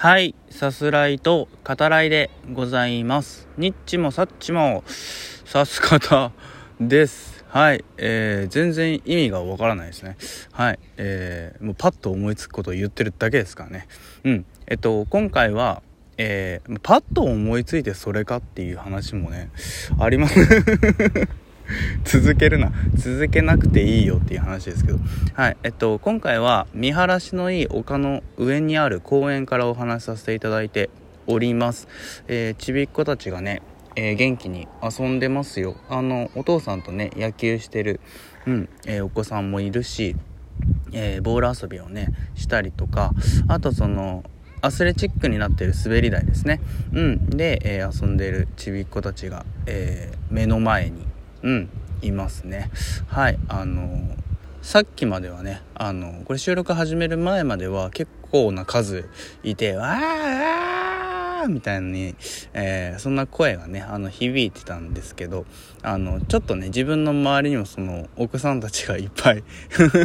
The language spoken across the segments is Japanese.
はい、さすらいと語らいでございます。ニッチもサッチもさす方です。はい、えー、全然意味がわからないですね。はい、えー、もうパッと思いつくことを言ってるだけですからね。うん、えっと、今回は、えー、パッと思いついてそれかっていう話もね、あります。続けるな。続けなくていいよっていう話ですけど。はい。えっと今回は見晴らしのいい丘の上にある公園からお話しさせていただいております、えー、ちびっ子たちがね、えー、元気に遊んでますよ。あのお父さんとね野球してる、うんえー、お子さんもいるし、えボール遊びをねしたりとかあとそのアスレチックになってる滑り台ですね。うん。で、え、遊んでるちびっ子たちが、え、目の前にうんいますね。はいあのさっきまではねあのこれ収録始める前までは結構な数いてわーわーみたいに、えー、そんな声がねあの響いてたんですけどあのちょっとね自分の周りにもその奥さんたちがいっぱい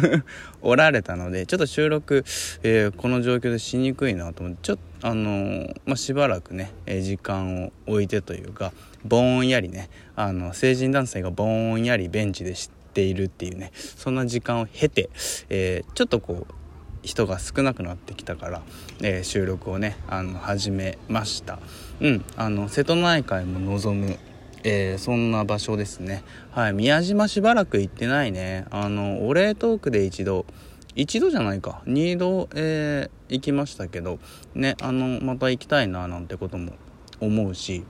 おられたのでちょっと収録、えー、この状況でしにくいなと思ってちょっとあの、まあ、しばらくね、え時間を置いてというかぼんやりねあの成人男性がぼんやりベンチで知っているっていうねそんな時間を経て、えー、ちょっとこう人が少なくなってきたから、えー、収録をねあの始めました。うんあの瀬戸内海も望むえー、そんな場所ですね。はい宮島しばらく行ってないね。あのお礼トークで一度一度じゃないか。二度、えー、行きましたけどねあのまた行きたいななんてことも思うし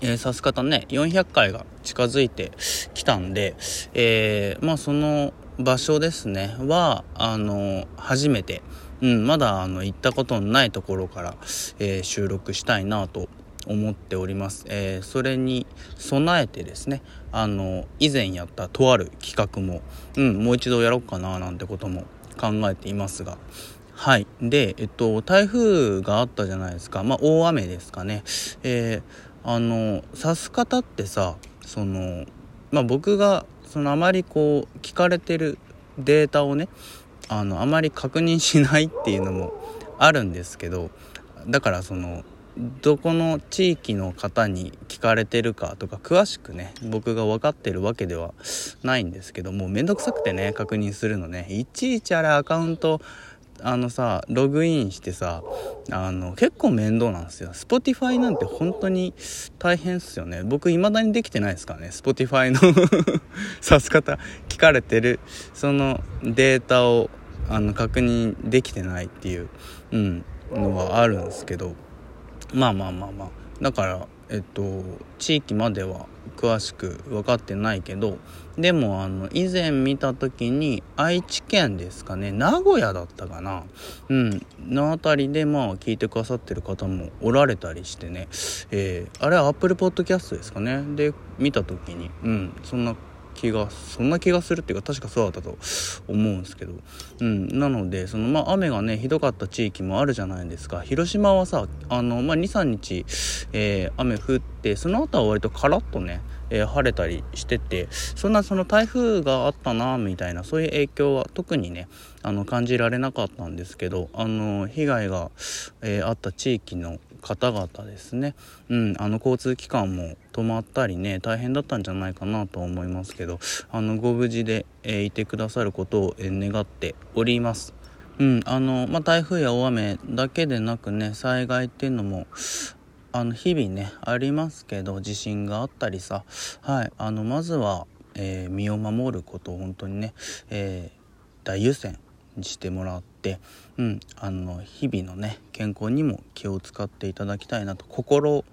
えー、さす方ね。400回が近づいてきたんで、えー、まあその場所ですね。はあの初めて、うん、まだあの行ったことのないところから、えー、収録したいなと思っております、えー、それに備えてですねあの以前やったとある企画も、うん、もう一度やろうかななんてことも考えていますが。はい。でえっと台風があったじゃないですか。まあ大雨ですかね。えーあの指す方ってさそのまあ僕がそのあまりこう聞かれてるデータをねあのあまり確認しないっていうのもあるんですけどだからそのどこの地域の方に聞かれてるかとか詳しくね僕が分かってるわけではないんですけどもうめんどくさくてね確認するのね。いちいちあれアカウントあのさログインしてさあの結構面倒なんですよ。Spotify なんて本当に大変っすよね。僕未だにできてないですからね。Spotify の 指す方聞かれてる。そのデータをあの確認できてないっていう、うん、のはあるんですけど。まあまあまあまあ。だからえっと地域までは詳しく分かってないけどでもあの以前見た時に愛知県ですかね名古屋だったかな。うん。の辺りでまあ聞いてくださってる方もおられたりしてね。えー、あれは Apple Podcast ですかね。で見た時に。うん。そんな気がそんな気がするっていうか確かそうだったと思うんですけど、うん、なのでその、まあ、雨がねひどかった地域もあるじゃないですか。広島はさあの、まあ、23日、えー、雨降ってその後は割とカラッとねえー、晴れたりしててそんなその台風があったなみたいなそういう影響は特にねあの感じられなかったんですけどあの被害が、えー、あった地域の方々ですね、うん、あの交通機関も止まったりね大変だったんじゃないかなと思いますけどあのご無事で、えー、いてくださることを、え願っております。うんあのまあ、台風や大雨だけでなくね災害っていうのもあの日々ねありますけど地震があったりさはいあのまずは、えー、身を守ることを本当にね、えー、大優先してもらって、うん、あの日々のね健康にも気を使っていただきたいなと心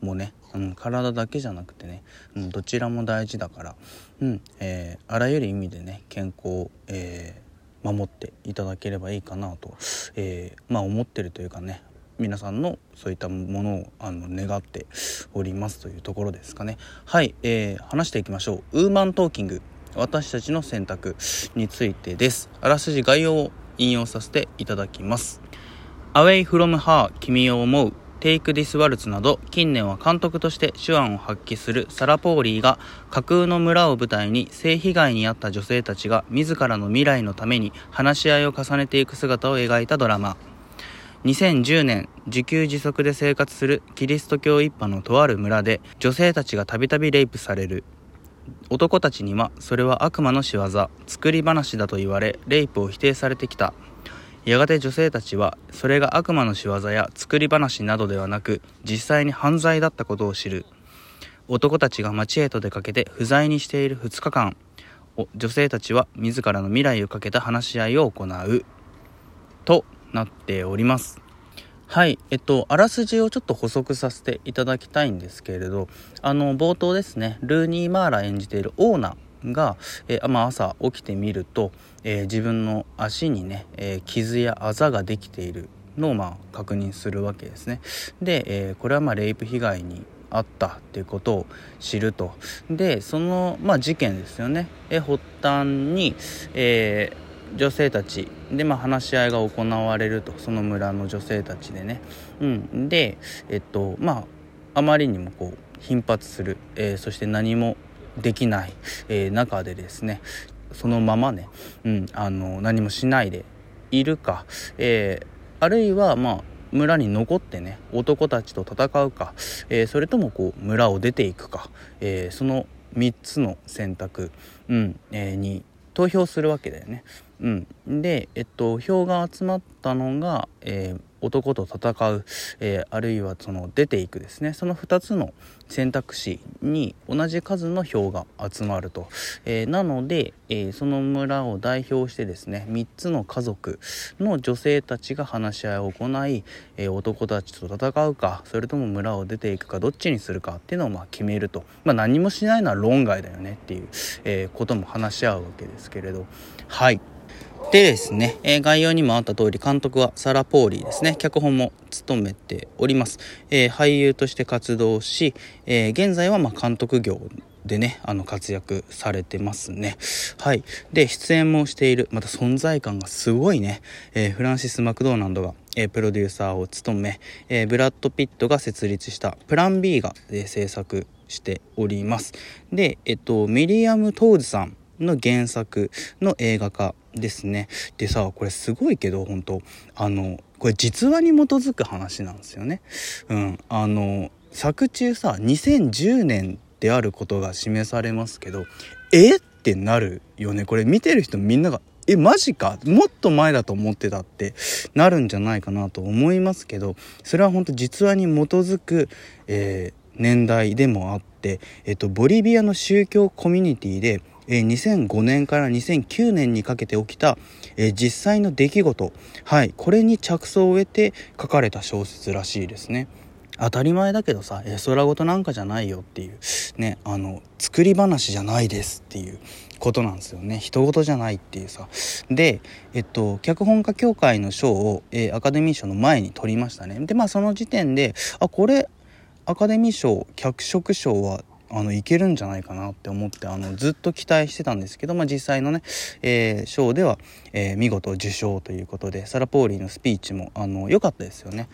もね、うん、体だけじゃなくてね、うん、どちらも大事だから、うんえー、あらゆる意味でね健康を、えー、守っていただければいいかなと、えー、まあ思ってるというかね皆さんのそういったものをあの願っておりますというところですかね。はい、えー、話していきましょう。ウーマントーキング。私たちの選択についてです。あらすじ概要を引用させていただきます。Away from her 君を思う Take This Waltz など近年は監督として手腕を発揮するサラ・ポーリーが架空の村を舞台に性被害に遭った女性たちが自らの未来のために話し合いを重ねていく姿を描いたドラマ。2010年自給自足で生活するキリスト教一派のとある村で女性たちがたびたびレイプされる。男たちにはそれは悪魔の仕業作り話だと言われレイプを否定されてきた。やがて女性たちはそれが悪魔の仕業や作り話などではなく実際に犯罪だったことを知る。男たちが町へと出かけて不在にしている2日間。女性たちは自らの未来をかけた話し合いを行う。となっております。はい、えっと、あらすじをちょっと補足させていただきたいんですけれど、あの、冒頭ですね、ルーニー・マーラ演じているオーナーが、えー、まあ、朝起きてみると、えー、自分の足にね、えー、傷やあざができているのを、まあ、確認するわけですね。で、えこれはまあレイプ被害にあったっていうことを知ると。で、その、まあ、事件ですよね。え発端に、えー女性たち。で、まあ、話し合いが行われると。その村の女性たちでね、うん、でえっとまああまりにもこう頻発する、えー、そして何もできない、えー、中でですね。そのままね、うん、あの何もしないでいるか、えー、あるいはまあ村に残ってね男たちと戦うか、えー、それともこう村を出ていくか、えー、その3つの選択、うん。えー、に投票するわけだよね。うん、で、えっと、票が集まったのが、えー、男と戦う、えー、あるいはその出ていくですね。その2つの選択肢に同じ数の票が集まると、えー、なので、え、その村を代表してですね3つの家族の女性たちが話し合いを行い、え男たちと戦うかそれとも村を出ていくかどっちにするかっていうのをま決めると、まあ、何もしないのは論外だよねっていう、えことも話し合うわけですけれど。はい。でですね、え、概要にもあった通り監督はサラ・ポーリーですね。脚本も務めております。えー、俳優として活動し、えー、現在はま監督業でね、あの活躍されてますね。はい。で、出演もしている、また存在感がすごいね、えフランシス・マクドーナルドが、えプロデューサーを務め、えブラッド・ピットが設立したプラン B が、え制作しております。で、えっと、ミリアム・トーズさんの原作の映画化ですね。でさ、これすごいけど、本当あの、これ実話に基づく話なんですよね。うん。あの、作中さ、2010年であることが示されますけど、え？ってなるよね。これ見てる人みんなが、え、マジか？もっと前だと思ってたってなるんじゃないかなと思いますけど、それは本当実話に基づく、えー、年代でもあって、えっと、ボリビアの宗教コミュニティでえ2005年から2009年にかけて起きた、え実際の出来事、はい、これに着想を得て書かれた小説らしいですね。当たり前だけどさ、え空事なんかじゃないよっていう、ね、あの、作り話じゃないですっていうことなんですよね。人事じゃないっていうさ。で、えっと、脚本家協会の賞を、えー、アカデミー賞の前に取りましたね。で、まあその時点で、あ、これ、アカデミー賞、脚色賞はあのいけるんじゃないかなって思ってあのずっと期待してたんですけど、まあ、実際のね、えー、ショーでは、えー、見事受賞ということでサラ・ポーリーのスピーチも良かったですよね。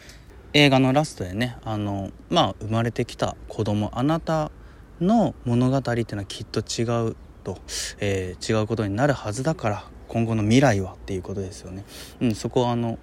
映画のラストでねあの、まあ、生まれてきた子供あなたの物語っていうのはきっと違うと、えー、違うことになるはずだから今後の未来はっていうことですよね。うん、そこはあの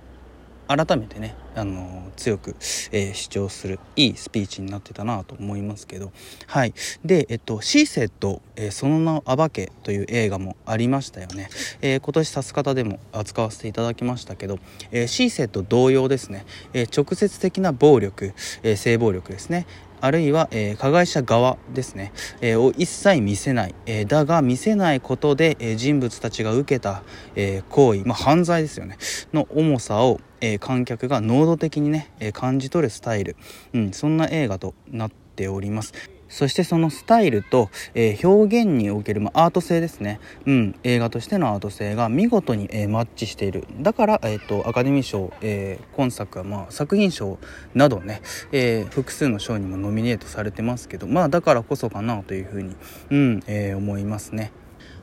改めてね、あの強く、えー、主張するいいスピーチになってたなと思いますけど。はい。でえっと「シーセット、えー、その名を暴け」という映画もありましたよね、えー、今年さす方でも扱わせていただきましたけど、えー、シーセット同様ですね、え直接的な暴力、え性暴力ですね。あるいは、えー、加害者側ですね、えー、を一切見せない、えー、だが見せないことで、え人物たちが受けた、え行為、まあ、犯罪ですよね。の重さを、え観客が能動的にね、え感じ取るスタイル、うん、そんな映画となっております。そしてそのスタイルと、えー、表現における、ま、アート性ですね、うん、映画としてのアート性が見事に、えー、マッチしている。だから、えーと、アカデミー賞、えー、今作は、まあ、作品賞などね、え複数の賞にもノミネートされてますけどまあだからこそかなというふうに、うんえ思いますね。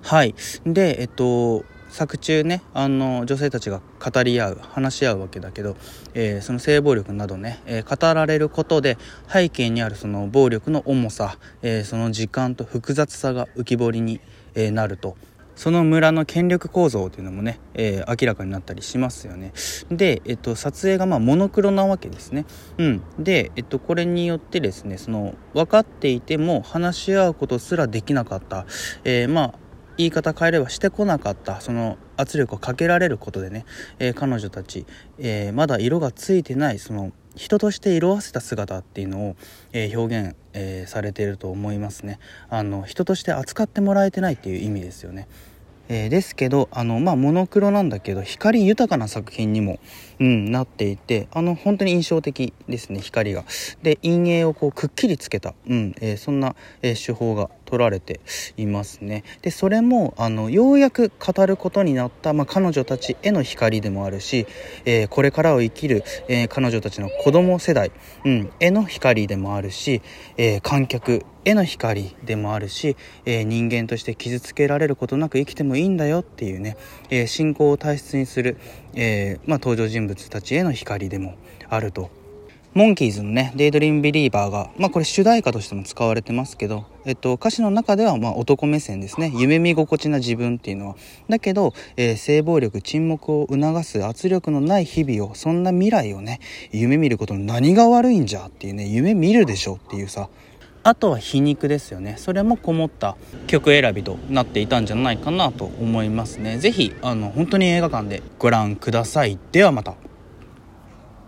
はい。でえっと作中ねあの女性たちが語り合う話し合うわけだけど、えー、その性暴力などね、えー、語られることで背景にあるその暴力の重さ、えー、その時間と複雑さが浮き彫りに、えなると。その村の権力構造というのもね、えー、明らかになったりしますよね。で、えっと、撮影がまあモノクロなわけですね。うん。で、えっと、これによってですねその分かっていても話し合うことすらできなかった、えー、まあ言い方変えればしてこなかったその圧力をかけられることでね、えー、彼女たち、えー、まだ色がついてないその人として色あせた姿っていうのを、えー、表現、えされていると思いますね。あの人として扱ってもらえてないっていう意味ですよね。えー、ですけどあのまあモノクロなんだけど光豊かな作品にも、うん、なっていてあの本当に印象的ですね光が。で陰影をこうくっきりつけた、うんえー、そんな、えー、手法が取られていますねでそれもあのようやく語ることになった、まあ、彼女たちへの光でもあるし、えこれからを生きる、え彼女たちの子供世代、うん、への光でもあるし、え観客への光でもあるし、えー、人間として傷つけられることなく生きてもいいんだよっていうね、えー、信仰を大切にする、えー、まあ、登場人物たちへの光でもあると。モンキーズのね、デイドリームビリーバーが、まあこれ主題歌としても使われてますけど、えっと、歌詞の中ではま男目線ですね。夢見心地な自分っていうのは。だけど、えー、性暴力、沈黙を促す圧力のない日々を、そんな未来をね、夢見ることの何が悪いんじゃっていうね、夢見るでしょっていうさ、あとは皮肉ですよね。それもこもった曲選びとなっていたんじゃないかなと思いますね。是非あの本当に映画館でご覧ください。ではまた。